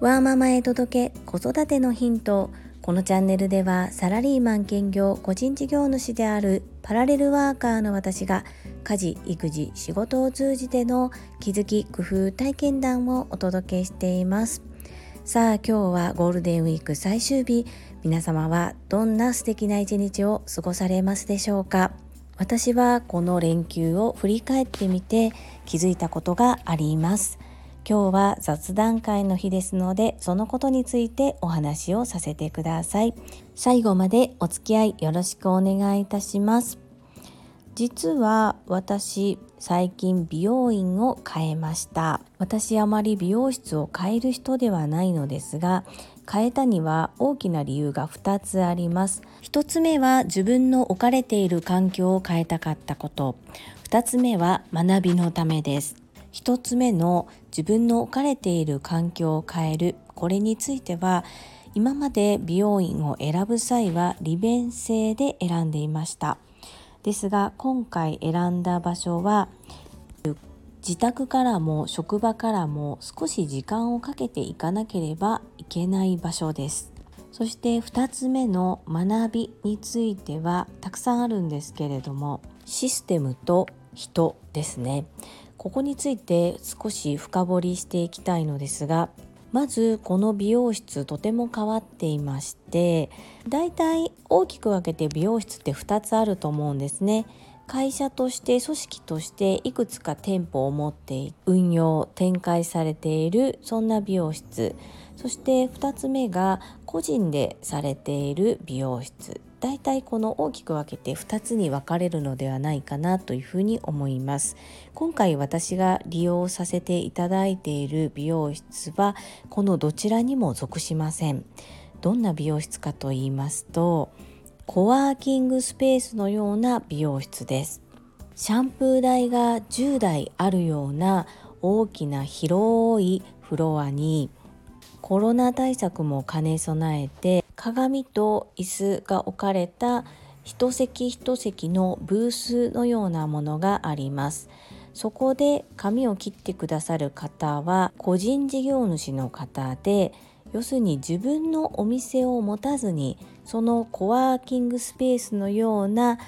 ワーママへ届け子育てのヒントこのチャンネルではサラリーマン兼業個人事業主であるパラレルワーカーの私が家事育児仕事を通じての気づき工夫体験談をお届けしています。さあ今日はゴールデンウィーク最終日。皆様はどんな素敵な一日を過ごされますでしょうか？私はこの連休を振り返ってみて気づいたことがあります。今日は雑談会の日ですのでそのことについてお話をさせてください。最後までお付き合いよろしくお願いいたします。実は私最近美容院を変えました。私あまり美容室を変える人ではないのですが変えたには大きな理由が2つあります。1つ目は自分の置かれている環境を変えたかったこと。2つ目は学びのためです。1つ目の自分の置かれている環境を変える。これについては今まで美容院を選ぶ際は利便性で選んでいました。ですが今回選んだ場所は自宅からも職場からも少し時間をかけていかなければいけない場所です。そして2つ目の学びについてはたくさんあるんですけれどもシステムと人ですね。ここについて少し深掘りしていきたいのですがまずこの美容室とても変わっていましてだいたい大きく分けて美容室って2つあると思うんですね。会社として組織としていくつか店舗を持って運用展開されているそんな美容室そして2つ目が個人でされている美容室だいたいこの大きく分けて2つに分かれるのではないかなというふうに思います。今回私が利用させていただいている美容室はこのどちらにも属しません。どんな美容室かと言いますとコワーキングスペースのような美容室です。シャンプー台が10台あるような大きな広いフロアにコロナ対策も兼ね備えて鏡と椅子が置かれた一席一席のブースのようなものがあります。そこで髪を切ってくださる方は個人事業主の方で要するに自分のお店を持たずにそのコワーキングスペースのような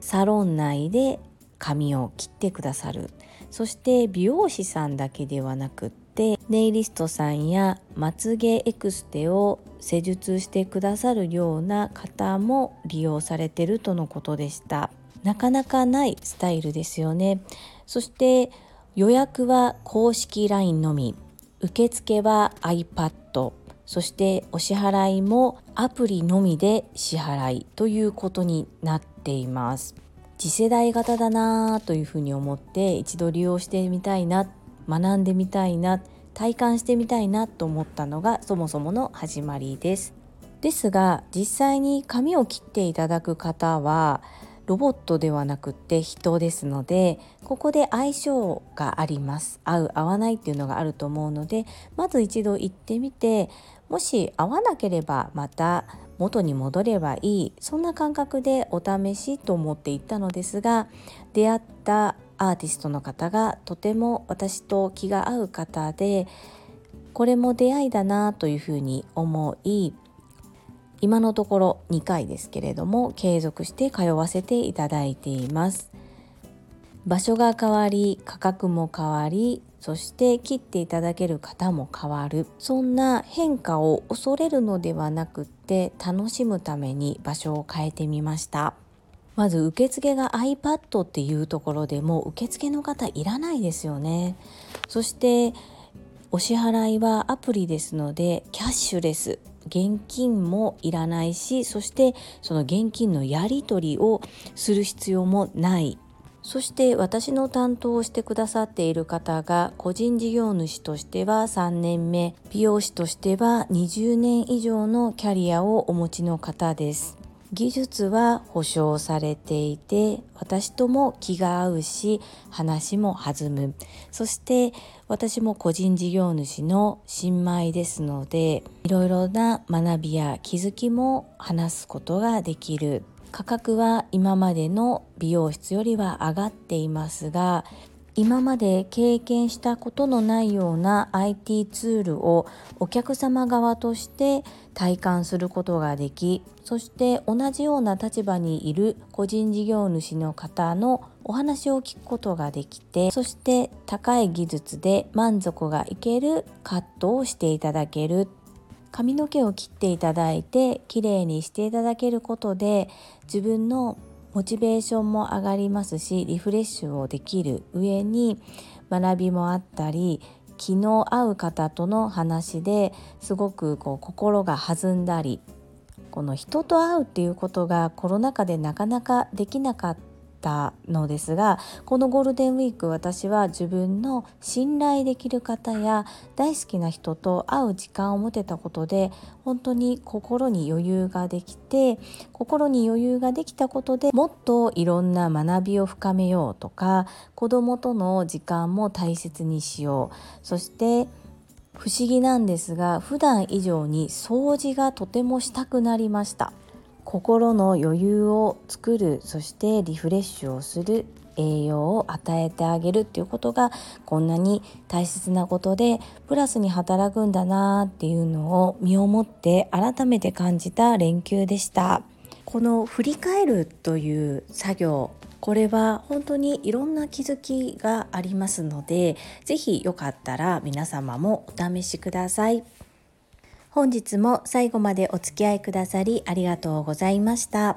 サロン内で髪を切ってくださる。そして美容師さんだけではなくってでネイリストさんやまつげエクステを施術してくださるような方も利用されてるとのことでした。なかなかないスタイルですよね。そして予約は公式 LINE のみ。受付は iPad そしてお支払いもアプリのみで支払いということになっています。次世代型だなというふうに思って一度利用してみたいな学んでみたいな体感してみたいなと思ったのがそもそもの始まりです。ですが実際に髪を切っていただく方はロボットではなくって人ですのでここで相性があります。合う合わないっていうのがあると思うのでまず一度行ってみてもし合わなければまた元に戻ればいい。そんな感覚でお試しと思って行ったのですが出会ったアーティストの方がとても私と気が合う方でこれも出会いだなというふうに思い今のところ2回ですけれども継続して通わせていただいています。場所が変わり価格も変わりそして切っていただける方も変わる。そんな変化を恐れるのではなくって楽しむために場所を変えてみました。まず受付が iPad っていうところでも受付の方いらないですよね。そしてお支払いはアプリですのでキャッシュレス現金もいらないしそしてその現金のやり取りをする必要もない。そして私の担当をしてくださっている方が個人事業主としては3年目美容師としては20年以上のキャリアをお持ちの方です。技術は保証されていて私とも気が合うし話も弾む。そして私も個人事業主の新米ですのでいろいろな学びや気づきも話すことができる。価格は今までの美容室よりは上がっていますが今まで経験したことのないような IT ツールをお客様側として体感することができそして同じような立場にいる個人事業主の方のお話を聞くことができてそして高い技術で満足がいけるカットをしていただける。髪の毛を切っていただいて綺麗にしていただけることで自分のモチベーションも上がりますしリフレッシュをできる上に学びもあったり昨日会う方との話ですごくこう心が弾んだりこの人と会うっていうことがコロナ禍でなかなかできなかったのですがこのゴールデンウィーク私は自分の信頼できる方や大好きな人と会う時間を持てたことで本当に心に余裕ができて心に余裕ができたことでもっといろんな学びを深めようとか子供との時間も大切にしよう。そして不思議なんですが普段以上に掃除がとてもしたくなりました。心の余裕を作るそしてリフレッシュをする栄養を与えてあげるっていうことがこんなに大切なことでプラスに働くんだなっていうのを身をもって改めて感じた連休でしたこの振り返るという作業これは本当にいろんな気づきがありますので是非よかったら皆様もお試しください。本日も最後までお付き合いくださりありがとうございました。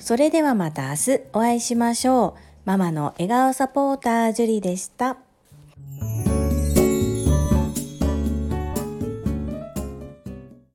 それではまた明日お会いしましょう。ママの笑顔サポータージュリでした。